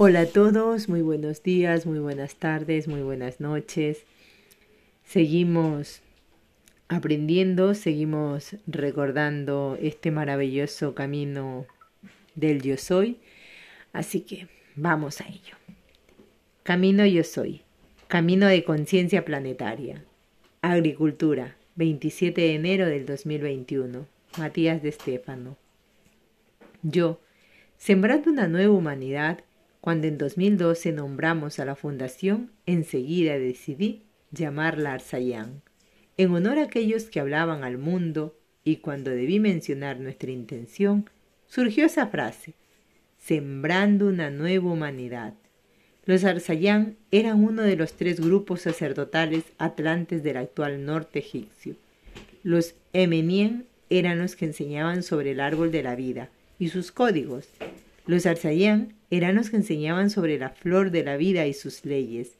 Hola a todos, muy buenos días, muy buenas tardes, muy buenas noches. Seguimos aprendiendo, seguimos recordando este maravilloso camino del yo soy. Así que vamos a ello. Camino yo soy. Camino de conciencia planetaria. Agricultura. 27 de enero del 2021. Matías de Estéfano. Yo, sembrando una nueva humanidad, cuando en 2012 nombramos a la fundación, enseguida decidí llamarla Arsayán, en honor a aquellos que hablaban al mundo, y cuando debí mencionar nuestra intención, surgió esa frase, sembrando una nueva humanidad. Los Arsayán eran uno de los tres grupos sacerdotales atlantes del actual norte egipcio. Los Emenien eran los que enseñaban sobre el árbol de la vida y sus códigos. Los Arsayán eran los que enseñaban sobre la flor de la vida y sus leyes,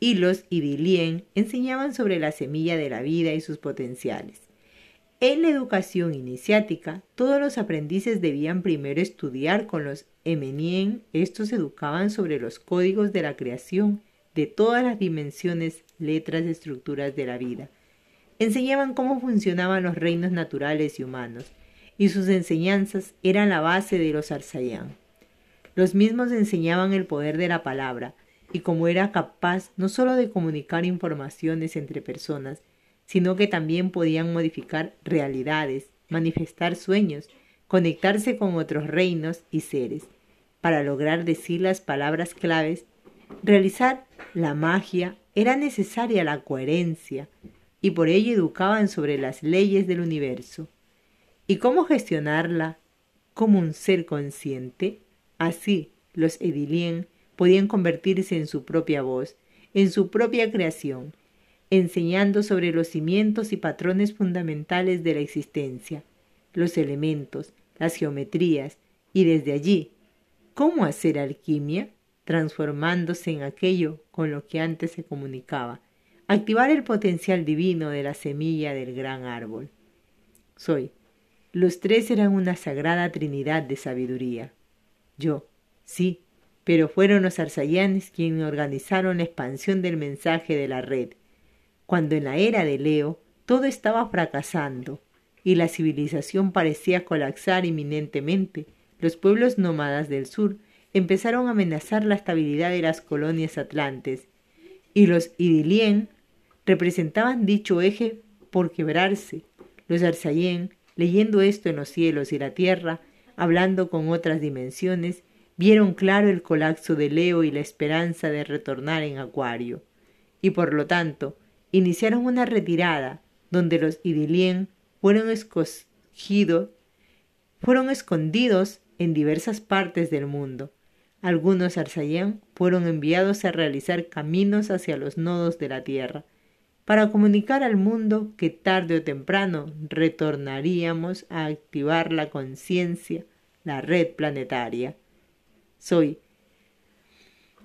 y los Idilien enseñaban sobre la semilla de la vida y sus potenciales. En la educación iniciática, todos los aprendices debían primero estudiar con los Emenien. Estos educaban sobre los códigos de la creación de todas las dimensiones, letras y estructuras de la vida. Enseñaban cómo funcionaban los reinos naturales y humanos, y sus enseñanzas eran la base de los Arsayán. Los mismos enseñaban el poder de la palabra y cómo era capaz no sólo de comunicar informaciones entre personas, sino que también podían modificar realidades, manifestar sueños, conectarse con otros reinos y seres, para lograr decir las palabras claves, realizar la magia, era necesaria la coherencia, y por ello educaban sobre las leyes del universo. ¿Y cómo gestionarla como un ser consciente? Así, los Edilien podían convertirse en su propia voz, en su propia creación, enseñando sobre los cimientos y patrones fundamentales de la existencia, los elementos, las geometrías, y desde allí, cómo hacer alquimia, transformándose en aquello con lo que antes se comunicaba, activar el potencial divino de la semilla del gran árbol. Soy. Los tres eran una sagrada trinidad de sabiduría. Yo, sí, pero fueron los arsayanes quienes organizaron la expansión del mensaje de la red. Cuando en la era de Leo todo estaba fracasando y la civilización parecía colapsar inminentemente, los pueblos nómadas del sur empezaron a amenazar la estabilidad de las colonias atlantes, y los idilien representaban dicho eje por quebrarse. Los arsayén, leyendo esto en los cielos y la tierra, hablando con otras dimensiones, vieron claro el colapso de Leo y la esperanza de retornar en Acuario, y por lo tanto iniciaron una retirada donde los Idilien fueron escogidos, fueron escondidos en diversas partes del mundo. Algunos Arsayán fueron enviados a realizar caminos hacia los nodos de la Tierra, para comunicar al mundo que tarde o temprano retornaríamos a activar la conciencia, la red planetaria. Soy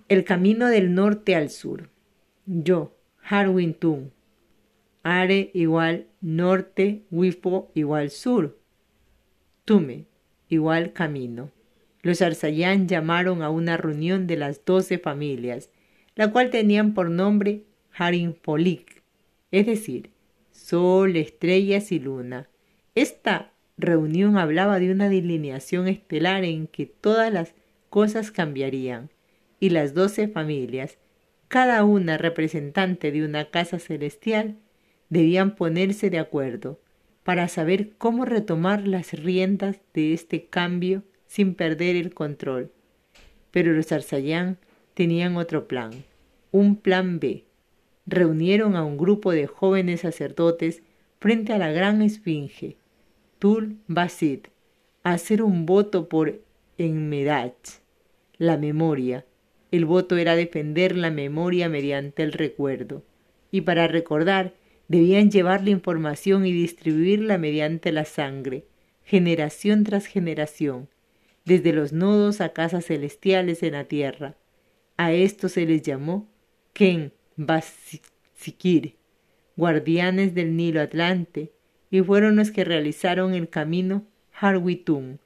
el camino del norte al sur. Yo, Harwin Tung. Are igual norte, Wifo igual sur. Tume igual camino. Los Arsayán llamaron a una reunión de las doce familias, la cual tenían por nombre Harin Polik, es decir, sol, estrellas y luna. Esta reunión hablaba de una delineación estelar en que todas las cosas cambiarían, y las doce familias, cada una representante de una casa celestial, debían ponerse de acuerdo para saber cómo retomar las riendas de este cambio sin perder el control. Pero los Arsayán tenían otro plan, un plan B, reunieron a un grupo de jóvenes sacerdotes frente a la gran esfinge, Tul Basid, a hacer un voto por Enmedach, la memoria. El voto era defender la memoria mediante el recuerdo, y para recordar debían llevar la información y distribuirla mediante la sangre, generación tras generación, desde los nodos a casas celestiales en la tierra. A esto se les llamó Ken Basikir, guardianes del Nilo Atlante, y fueron los que realizaron el camino Harwitun.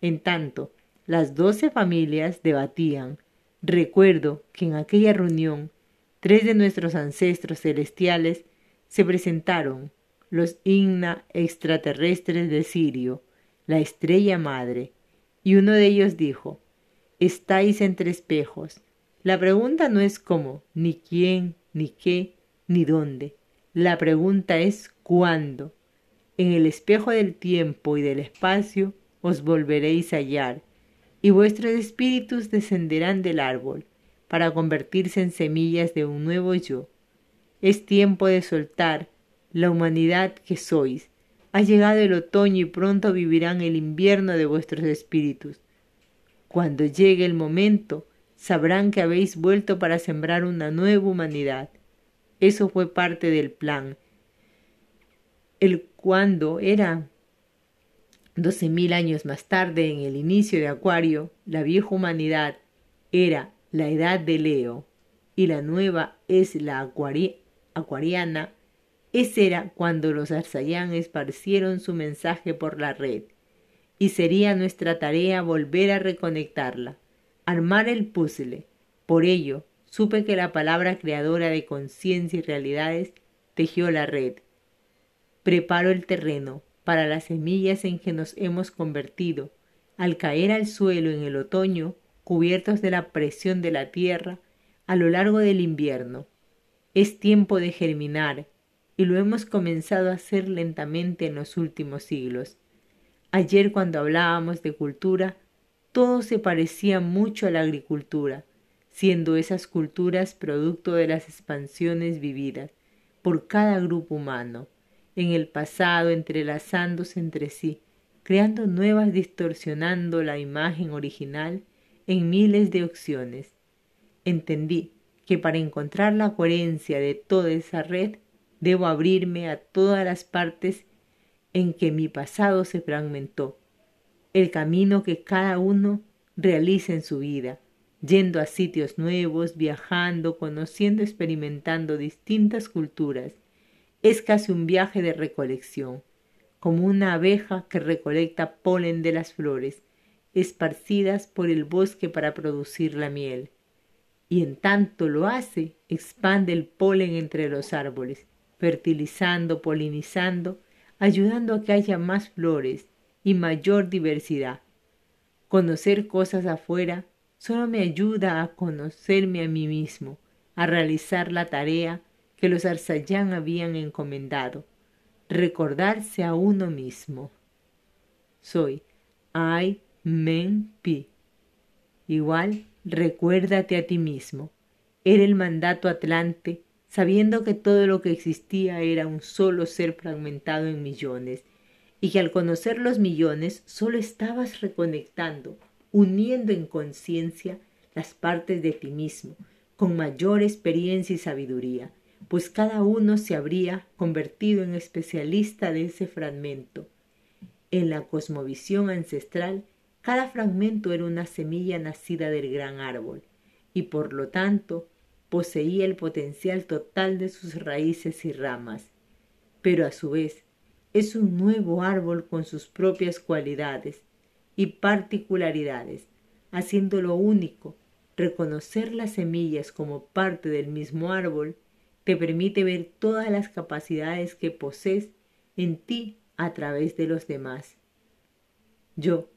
En tanto, las doce familias debatían Recuerdo que en aquella reunión tres de nuestros ancestros celestiales se presentaron, los Igna extraterrestres de Sirio, la estrella madre, y uno de ellos dijo, estáis entre espejos. La pregunta no es cómo, ni quién, ni qué, ni dónde. La pregunta es cuándo. En el espejo del tiempo y del espacio os volveréis a hallar, y vuestros espíritus descenderán del árbol para convertirse en semillas de un nuevo yo. Es tiempo de soltar la humanidad que sois. Ha llegado el otoño y pronto vivirán el invierno de vuestros espíritus. Cuando llegue el momento, sabrán que habéis vuelto para sembrar una nueva humanidad. Eso fue parte del plan. El cuando era doce mil años más tarde, en el inicio de Acuario, la vieja humanidad era la edad de Leo y la nueva es la acuariana, ese era cuando los arzayán esparcieron su mensaje por la red, y sería nuestra tarea volver a reconectarla, armar el puzzle. Por ello, supe que la palabra creadora de conciencia y realidades tejió la red. Preparo el terreno para las semillas en que nos hemos convertido, al caer al suelo en el otoño, cubiertos de la presión de la tierra, a lo largo del invierno. Es tiempo de germinar, y lo hemos comenzado a hacer lentamente en los últimos siglos. Ayer cuando hablábamos de cultura, todo se parecía mucho a la agricultura, siendo esas culturas producto de las expansiones vividas por cada grupo humano, en el pasado entrelazándose entre sí, creando nuevas distorsionando la imagen original en miles de opciones. Entendí que para encontrar la coherencia de toda esa red debo abrirme a todas las partes en que mi pasado se fragmentó, el camino que cada uno realiza en su vida, yendo a sitios nuevos, viajando, conociendo, experimentando distintas culturas. Es casi un viaje de recolección, como una abeja que recolecta polen de las flores, esparcidas por el bosque para producir la miel. Y en tanto lo hace, expande el polen entre los árboles, fertilizando, polinizando, ayudando a que haya más flores y mayor diversidad. Conocer cosas afuera solo me ayuda a conocerme a mí mismo, a realizar la tarea que los arzayán habían encomendado, recordarse a uno mismo. Soy Ai Men Pi. Igual, recuérdate a ti mismo. Era el mandato atlante sabiendo que todo lo que existía era un solo ser fragmentado en millones, y que al conocer los millones solo estabas reconectando, uniendo en conciencia las partes de ti mismo, con mayor experiencia y sabiduría, pues cada uno se habría convertido en especialista de ese fragmento. En la cosmovisión ancestral, cada fragmento era una semilla nacida del gran árbol, y por lo tanto poseía el potencial total de sus raíces y ramas, pero a su vez es un nuevo árbol con sus propias cualidades y particularidades, haciéndolo único. Reconocer las semillas como parte del mismo árbol te permite ver todas las capacidades que posees en ti a través de los demás. Yo.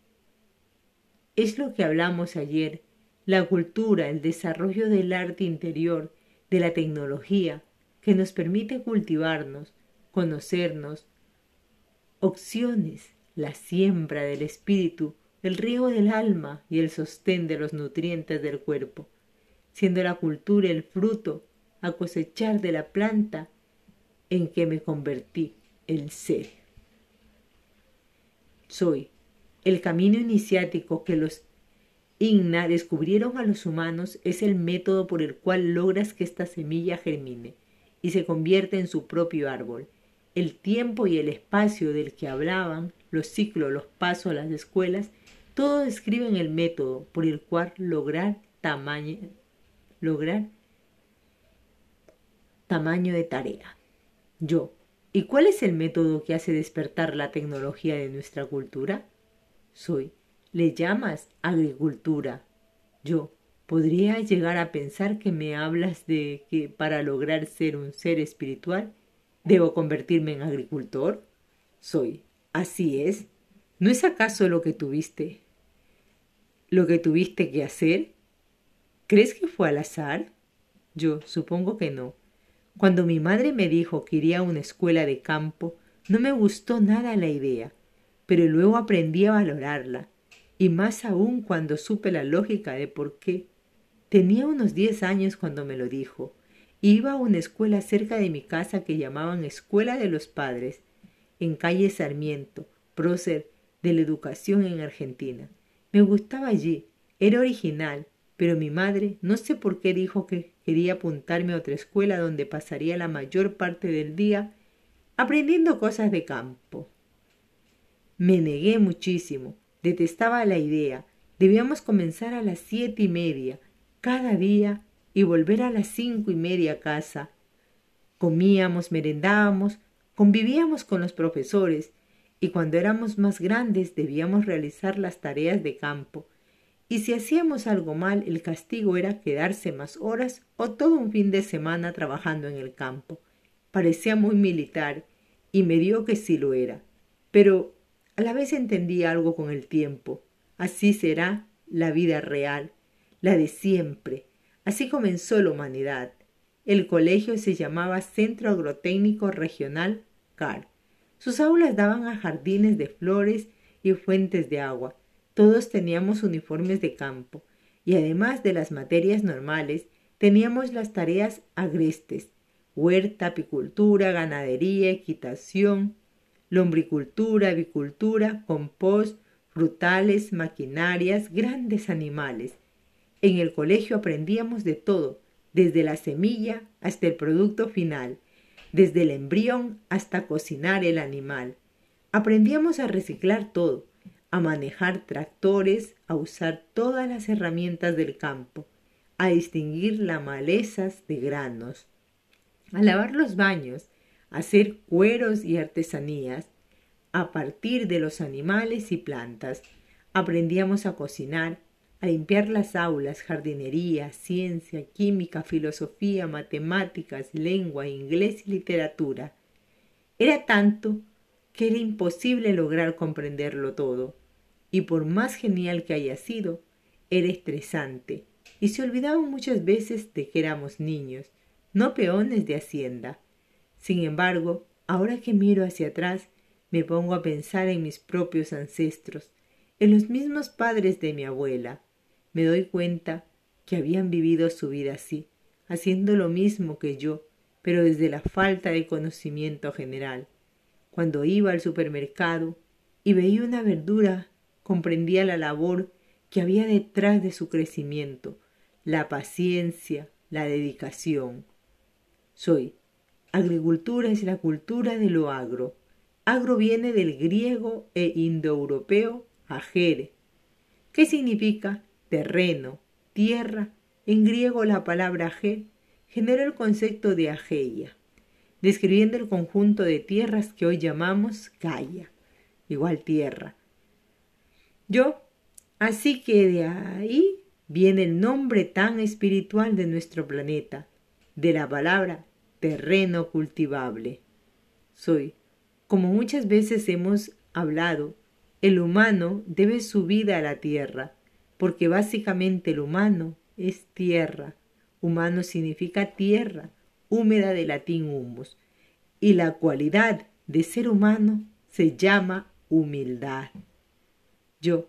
Es lo que hablamos ayer la cultura, el desarrollo del arte interior, de la tecnología, que nos permite cultivarnos, conocernos, opciones, la siembra del espíritu, el riego del alma y el sostén de los nutrientes del cuerpo, siendo la cultura el fruto a cosechar de la planta en que me convertí, el ser. Soy el camino iniciático que los Igna descubrieron a los humanos es el método por el cual logras que esta semilla germine y se convierte en su propio árbol. El tiempo y el espacio del que hablaban, los ciclos, los pasos, las escuelas, todo describen el método por el cual lograr tamaño, lograr tamaño de tarea. Yo. ¿Y cuál es el método que hace despertar la tecnología de nuestra cultura? Soy le llamas agricultura. Yo, podría llegar a pensar que me hablas de que para lograr ser un ser espiritual debo convertirme en agricultor. Soy. Así es. ¿No es acaso lo que tuviste? ¿Lo que tuviste que hacer? ¿Crees que fue al azar? Yo supongo que no. Cuando mi madre me dijo que iría a una escuela de campo, no me gustó nada la idea, pero luego aprendí a valorarla, y más aún cuando supe la lógica de por qué. Tenía unos diez años cuando me lo dijo. Iba a una escuela cerca de mi casa que llamaban Escuela de los Padres, en calle Sarmiento, prócer de la educación en Argentina. Me gustaba allí, era original, pero mi madre no sé por qué dijo que quería apuntarme a otra escuela donde pasaría la mayor parte del día aprendiendo cosas de campo. Me negué muchísimo, detestaba la idea. Debíamos comenzar a las siete y media cada día y volver a las cinco y media a casa. Comíamos, merendábamos, convivíamos con los profesores y cuando éramos más grandes debíamos realizar las tareas de campo, y si hacíamos algo mal el castigo era quedarse más horas o todo un fin de semana trabajando en el campo. Parecía muy militar, y me dio que sí lo era, pero a la vez entendí algo con el tiempo. Así será la vida real, la de siempre. Así comenzó la humanidad. El colegio se llamaba Centro Agrotécnico Regional CAR sus aulas daban a jardines de flores y fuentes de agua. Todos teníamos uniformes de campo, y además de las materias normales, teníamos las tareas agrestes, huerta, apicultura, ganadería, equitación, lombricultura, avicultura, compost, frutales, maquinarias, grandes animales. En el colegio aprendíamos de todo, desde la semilla hasta el producto final, desde el embrión hasta cocinar el animal. Aprendíamos a reciclar todo, a manejar tractores, a usar todas las herramientas del campo, a distinguir las malezas de granos, a lavar los baños, a hacer cueros y artesanías, a partir de los animales y plantas. Aprendíamos a cocinar, a limpiar las aulas, jardinería, ciencia, química, filosofía, matemáticas, lengua, inglés y literatura. Era tanto que era imposible lograr comprenderlo todo, y por más genial que haya sido, era estresante, y se olvidaban muchas veces de que éramos niños, no peones de hacienda. Sin embargo, ahora que miro hacia atrás, me pongo a pensar en mis propios ancestros, en los mismos padres de mi abuela, me doy cuenta que habían vivido su vida así, haciendo lo mismo que yo, pero desde la falta de conocimiento general. Cuando iba al supermercado y veía una verdura, comprendía la labor que había detrás de su crecimiento, la paciencia, la dedicación. Soy. Agricultura es la cultura de lo agro. Agro viene del griego e indoeuropeo agere, ¿Qué significa terreno, tierra, en griego la palabra ge genera el concepto de ageia, describiendo el conjunto de tierras que hoy llamamos Gaia, igual tierra. Yo, así que de ahí viene el nombre tan espiritual de nuestro planeta, de la palabra terreno cultivable. Soy, como muchas veces hemos hablado, el humano debe su vida a la tierra, porque básicamente el humano es tierra. Humano significa tierra, húmeda de latín humus, y la cualidad de ser humano se llama humildad. Yo,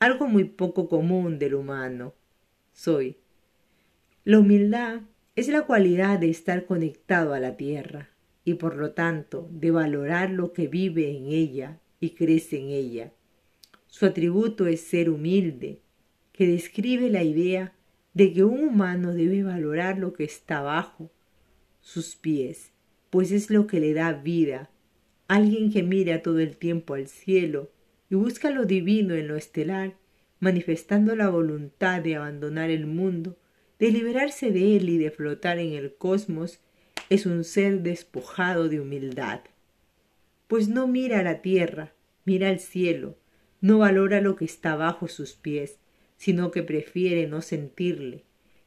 algo muy poco común del humano, soy. La humildad es la cualidad de estar conectado a la tierra y por lo tanto de valorar lo que vive en ella y crece en ella. Su atributo es ser humilde, que describe la idea de que un humano debe valorar lo que está bajo sus pies, pues es lo que le da vida. Alguien que mira todo el tiempo al cielo y busca lo divino en lo estelar, manifestando la voluntad de abandonar el mundo, de liberarse de él y de flotar en el cosmos, es un ser despojado de humildad. Pues no mira a la tierra, mira al cielo, no valora lo que está bajo sus pies, sino que prefiere no sentirle.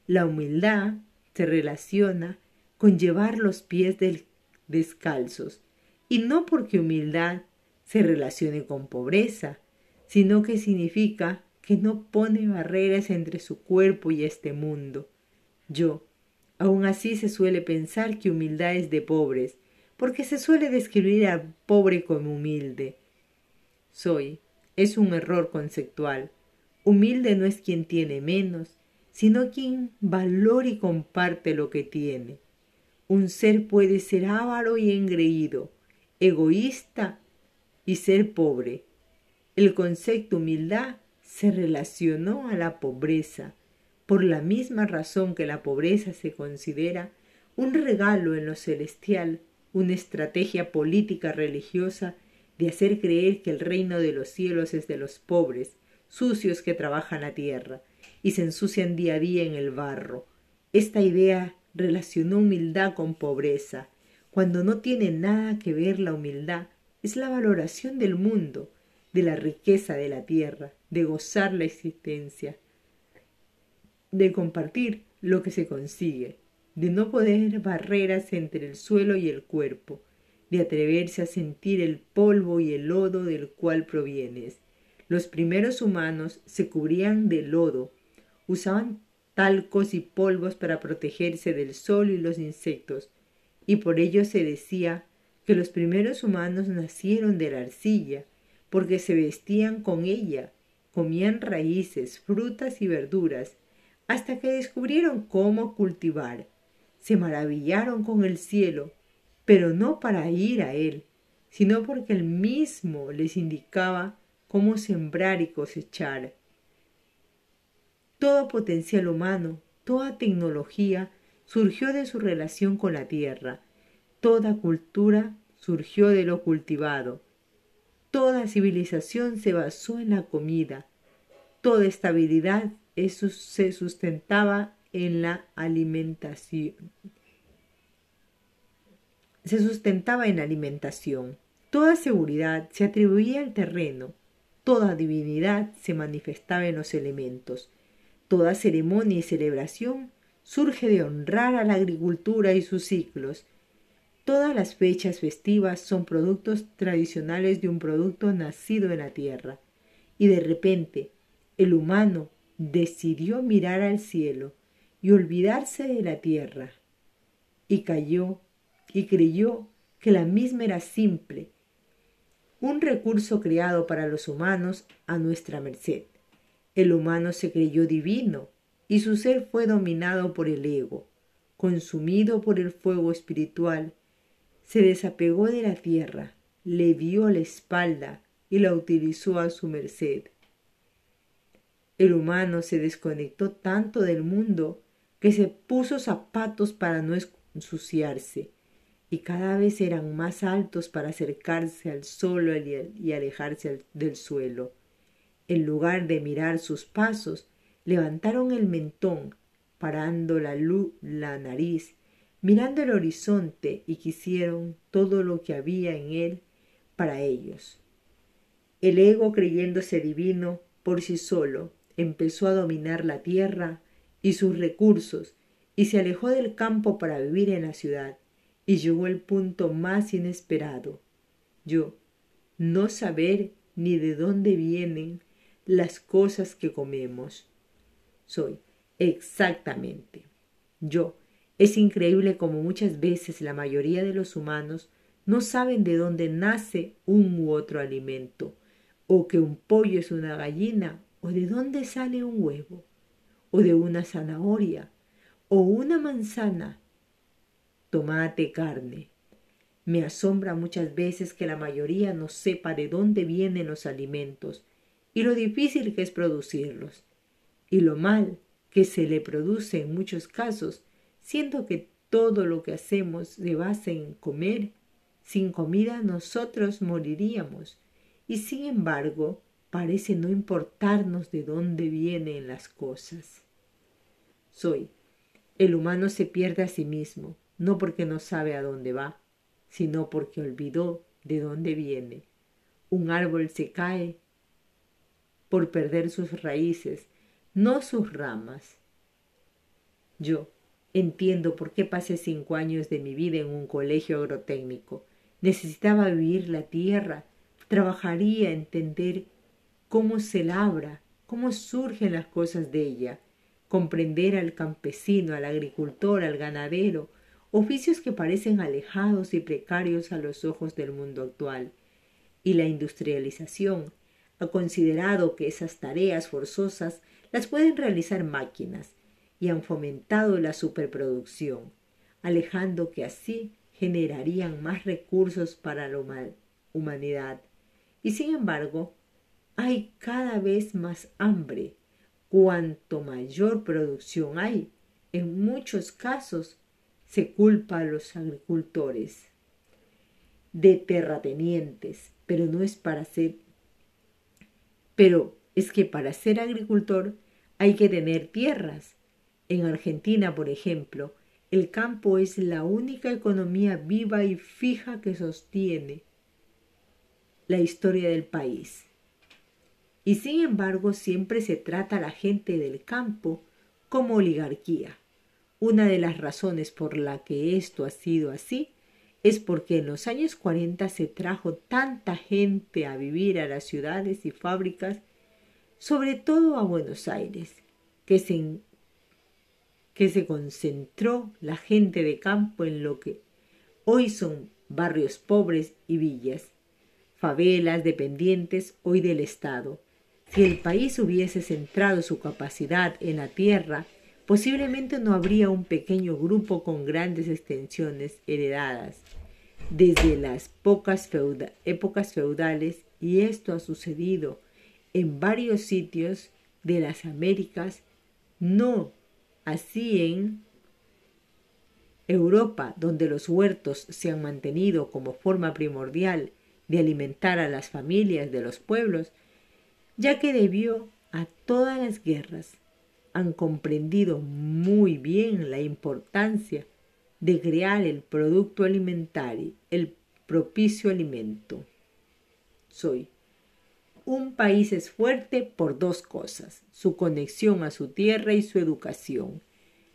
La humildad se relaciona con llevar los pies descalzos, y no porque humildad se relacione con pobreza, sino que significa que no pone barreras entre su cuerpo y este mundo. Yo, aun así se suele pensar que humildad es de pobres, porque se suele describir al pobre como humilde. Soy, es un error conceptual. Humilde no es quien tiene menos, sino quien valora y comparte lo que tiene. Un ser puede ser avaro y engreído, egoísta y ser pobre. El concepto humildad se relacionó a la pobreza, por la misma razón que la pobreza se considera un regalo en lo celestial, una estrategia política religiosa de hacer creer que el reino de los cielos es de los pobres, sucios que trabajan la tierra y se ensucian día a día en el barro. Esta idea relacionó humildad con pobreza, cuando no tiene nada que ver la humildad, es la valoración del mundo, de la riqueza de la tierra, de gozar la existencia, de compartir lo que se consigue, de no poner barreras entre el suelo y el cuerpo, de atreverse a sentir el polvo y el lodo del cual provienes. Los primeros humanos se cubrían de lodo, usaban talcos y polvos para protegerse del sol y los insectos, y por ello se decía que los primeros humanos nacieron de la arcilla, porque se vestían con ella, comían raíces, frutas y verduras, hasta que descubrieron cómo cultivar. Se maravillaron con el cielo, pero no para ir a él, sino porque él mismo les indicaba cómo sembrar y cosechar. Todo potencial humano, toda tecnología surgió de su relación con la tierra, toda cultura surgió de lo cultivado, toda civilización se basó en la comida, toda estabilidad se sustentaba en la alimentación. Se sustentaba en alimentación. Toda seguridad se atribuía al terreno, toda divinidad se manifestaba en los elementos, toda ceremonia y celebración surge de honrar a la agricultura y sus ciclos. Todas las fechas festivas son productos tradicionales de un producto nacido en la tierra. Y de repente, el humano decidió mirar al cielo y olvidarse de la tierra. Y cayó y creyó que la misma era simple, un recurso creado para los humanos a nuestra merced. El humano se creyó divino y su ser fue dominado por el ego, consumido por el fuego espiritual, se desapegó de la tierra, le dio la espalda y la utilizó a su merced. El humano se desconectó tanto del mundo que se puso zapatos para no ensuciarse y cada vez eran más altos para acercarse al suelo y alejarse del suelo. En lugar de mirar sus pasos, levantaron el mentón, parando la, luz, la nariz, mirando el horizonte y quisieron todo lo que había en él para ellos. El ego, creyéndose divino por sí solo, empezó a dominar la tierra y sus recursos y se alejó del campo para vivir en la ciudad y llegó el punto más inesperado. Yo, no saber ni de dónde vienen las cosas que comemos. Soy exactamente yo. Es increíble como muchas veces la mayoría de los humanos no saben de dónde nace un u otro alimento, o que un pollo es una gallina, o de dónde sale un huevo, o de una zanahoria, o una manzana, tomate, carne. Me asombra muchas veces que la mayoría no sepa de dónde vienen los alimentos y lo difícil que es producirlos, y lo mal que se le produce en muchos casos, siendo que todo lo que hacemos se basa en comer. Sin comida nosotros moriríamos, y sin embargo parece no importarnos de dónde vienen las cosas. Soy. El humano se pierde a sí mismo, no porque no sabe a dónde va, sino porque olvidó de dónde viene. Un árbol se cae por perder sus raíces, no sus ramas. Yo entiendo por qué pasé cinco años de mi vida en un colegio agrotécnico. Necesitaba vivir la tierra, trabajaría, entender cómo se labra, cómo surgen las cosas de ella, comprender al campesino, al agricultor, al ganadero, oficios que parecen alejados y precarios a los ojos del mundo actual. Y la industrialización. Ha considerado que esas tareas forzosas las pueden realizar máquinas y han fomentado la superproducción, alejando que así generarían más recursos para la humanidad. Y sin embargo, hay cada vez más hambre. Cuanto mayor producción hay, en muchos casos se culpa a los agricultores de terratenientes, pero no es para ser pero es que para ser agricultor hay que tener tierras. En Argentina, por ejemplo, el campo es la única economía viva y fija que sostiene la historia del país. Y sin embargo siempre se trata a la gente del campo como oligarquía. Una de las razones por la que esto ha sido así es porque en los años 40 se trajo tanta gente a vivir a las ciudades y fábricas, sobre todo a Buenos Aires, que se, que se concentró la gente de campo en lo que hoy son barrios pobres y villas, favelas dependientes hoy del Estado, si el país hubiese centrado su capacidad en la tierra, posiblemente no habría un pequeño grupo con grandes extensiones heredadas. Desde las pocas épocas feudales y esto ha sucedido en varios sitios de las Américas, no así en Europa, donde los huertos se han mantenido como forma primordial de alimentar a las familias de los pueblos, ya que debió a todas las guerras han comprendido muy bien la importancia de crear el producto alimentario, el propicio alimento. Soy. Un país es fuerte por dos cosas, su conexión a su tierra y su educación.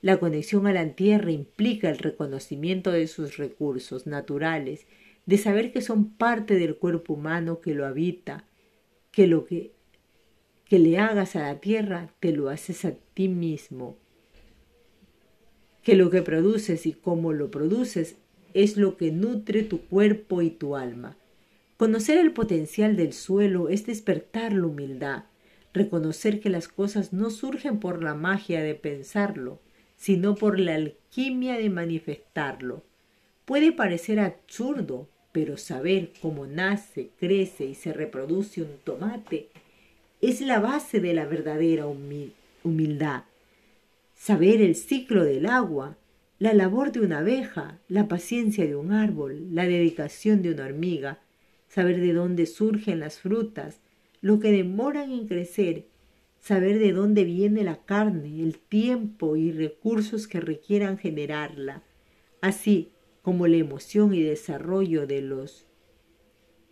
La conexión a la tierra implica el reconocimiento de sus recursos naturales, de saber que son parte del cuerpo humano que lo habita, que lo que que le hagas a la tierra, te lo haces a ti mismo. Que lo que produces y cómo lo produces es lo que nutre tu cuerpo y tu alma. Conocer el potencial del suelo es despertar la humildad, reconocer que las cosas no surgen por la magia de pensarlo, sino por la alquimia de manifestarlo. Puede parecer absurdo, pero saber cómo nace, crece y se reproduce un tomate es la base de la verdadera humildad. Saber el ciclo del agua, la labor de una abeja, la paciencia de un árbol, la dedicación de una hormiga, saber de dónde surgen las frutas, lo que demoran en crecer, saber de dónde viene la carne, el tiempo y recursos que requieran generarla, así como la emoción y desarrollo de los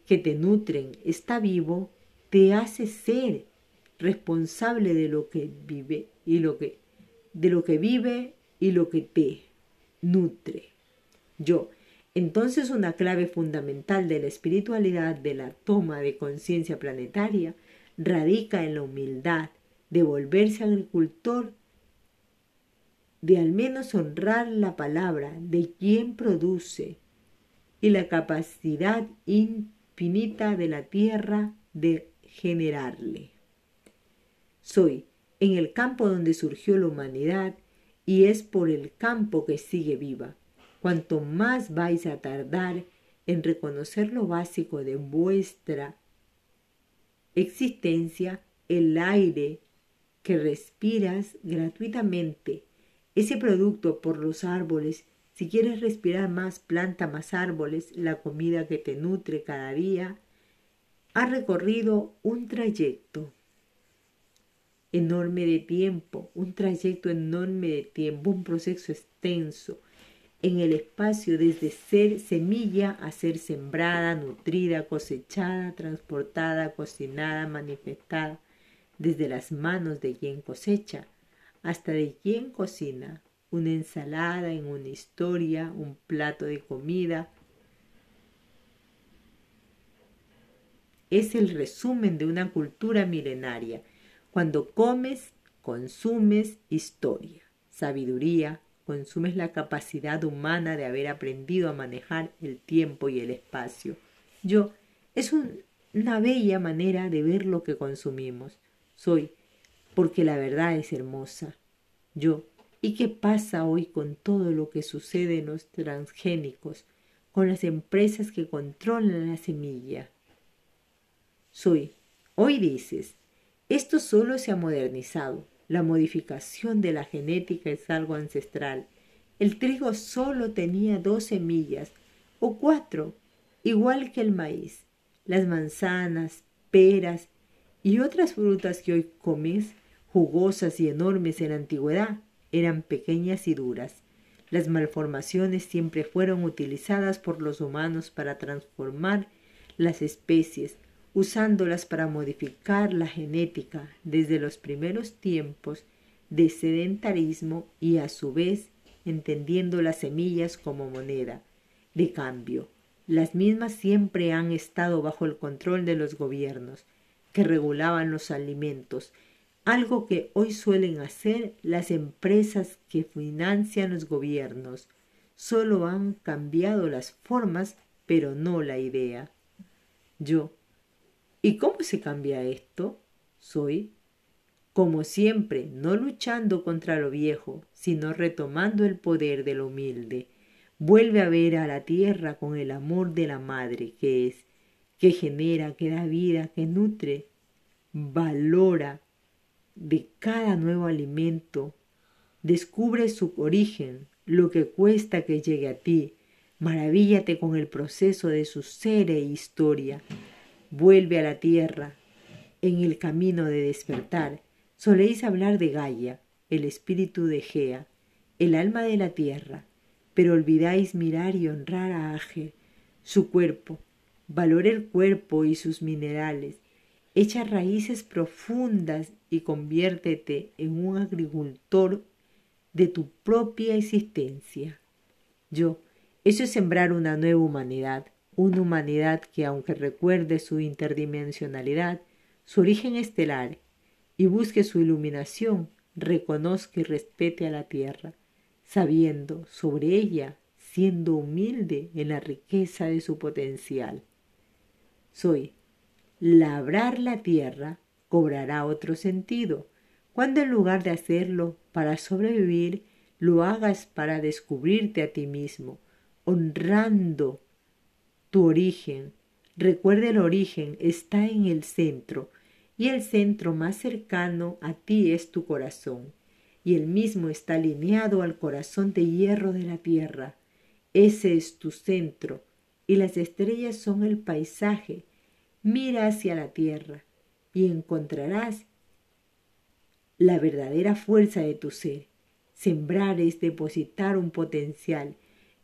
que te nutren está vivo, te hace ser responsable de lo que vive y lo que de lo que vive y lo que te nutre. Yo, entonces una clave fundamental de la espiritualidad de la toma de conciencia planetaria radica en la humildad de volverse agricultor, de al menos honrar la palabra de quien produce y la capacidad infinita de la tierra de generarle. Soy en el campo donde surgió la humanidad y es por el campo que sigue viva. Cuanto más vais a tardar en reconocer lo básico de vuestra existencia, el aire que respiras gratuitamente, ese producto por los árboles, si quieres respirar más planta, más árboles, la comida que te nutre cada día, ha recorrido un trayecto enorme de tiempo, un trayecto enorme de tiempo, un proceso extenso en el espacio desde ser semilla a ser sembrada, nutrida, cosechada, transportada, cocinada, manifestada, desde las manos de quien cosecha hasta de quien cocina, una ensalada en una historia, un plato de comida. Es el resumen de una cultura milenaria. Cuando comes, consumes historia, sabiduría, consumes la capacidad humana de haber aprendido a manejar el tiempo y el espacio. Yo, es una bella manera de ver lo que consumimos. Soy, porque la verdad es hermosa. Yo, ¿y qué pasa hoy con todo lo que sucede en los transgénicos, con las empresas que controlan la semilla? Soy, hoy dices, esto solo se ha modernizado, la modificación de la genética es algo ancestral. El trigo solo tenía dos semillas, o cuatro, igual que el maíz. Las manzanas, peras y otras frutas que hoy comes, jugosas y enormes en la antigüedad, eran pequeñas y duras. Las malformaciones siempre fueron utilizadas por los humanos para transformar las especies, usándolas para modificar la genética desde los primeros tiempos de sedentarismo y a su vez entendiendo las semillas como moneda de cambio. Las mismas siempre han estado bajo el control de los gobiernos que regulaban los alimentos, algo que hoy suelen hacer las empresas que financian los gobiernos. Solo han cambiado las formas, pero no la idea. Yo, ¿Y cómo se cambia esto? Soy, como siempre, no luchando contra lo viejo, sino retomando el poder de lo humilde. Vuelve a ver a la tierra con el amor de la madre que es, que genera, que da vida, que nutre, valora de cada nuevo alimento, descubre su origen, lo que cuesta que llegue a ti, maravíllate con el proceso de su ser e historia, vuelve a la tierra en el camino de despertar. Soléis hablar de Gaia, el espíritu de Gea, el alma de la tierra, pero olvidáis mirar y honrar a Age, su cuerpo, valora el cuerpo y sus minerales, echa raíces profundas y conviértete en un agricultor de tu propia existencia. Yo, eso es sembrar una nueva humanidad, una humanidad que, aunque recuerde su interdimensionalidad, su origen estelar, y busque su iluminación, reconozca y respete a la tierra, sabiendo sobre ella, siendo humilde en la riqueza de su potencial. Soy. Labrar la tierra cobrará otro sentido, cuando en lugar de hacerlo para sobrevivir, lo hagas para descubrirte a ti mismo, honrando tu origen. Recuerda el origen está en el centro y el centro más cercano a ti es tu corazón y el mismo está alineado al corazón de hierro de la tierra. Ese es tu centro y las estrellas son el paisaje. Mira hacia la tierra y encontrarás la verdadera fuerza de tu ser. Sembrar es depositar un potencial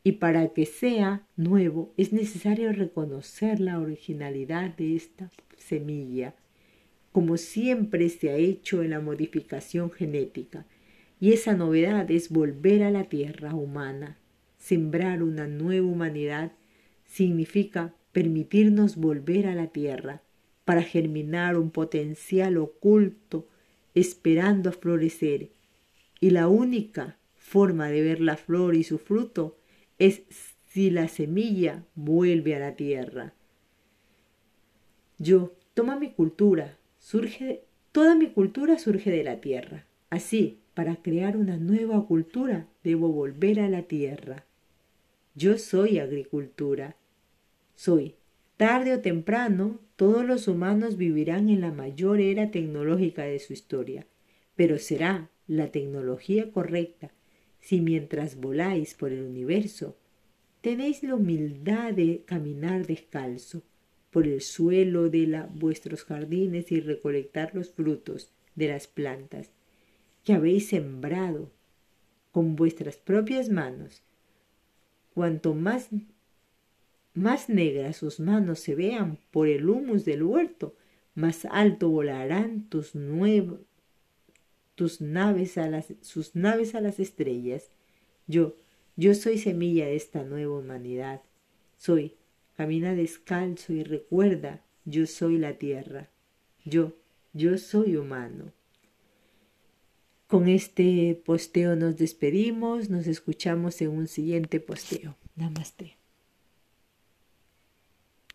y para que sea nuevo es necesario reconocer la originalidad de esta semilla, como siempre se ha hecho en la modificación genética. Y esa novedad es volver a la tierra humana. Sembrar una nueva humanidad significa permitirnos volver a la tierra para germinar un potencial oculto esperando a florecer. Y la única forma de ver la flor y su fruto es si la semilla vuelve a la tierra. Yo, toma mi cultura, surge, toda mi cultura surge de la tierra. Así, para crear una nueva cultura, debo volver a la tierra. Yo soy agricultura. Soy. Tarde o temprano, todos los humanos vivirán en la mayor era tecnológica de su historia, pero será la tecnología correcta si mientras voláis por el universo tenéis la humildad de caminar descalzo por el suelo de la, vuestros jardines y recolectar los frutos de las plantas que habéis sembrado con vuestras propias manos. Cuanto más, más negras sus manos se vean por el humus del huerto, más alto volarán tus, tus naves a las, sus naves a las estrellas. Yo, yo soy semilla de esta nueva humanidad. Soy, camina descalzo y recuerda, yo soy la tierra. Yo, yo soy humano. Con este posteo nos despedimos, nos escuchamos en un siguiente posteo. Namaste.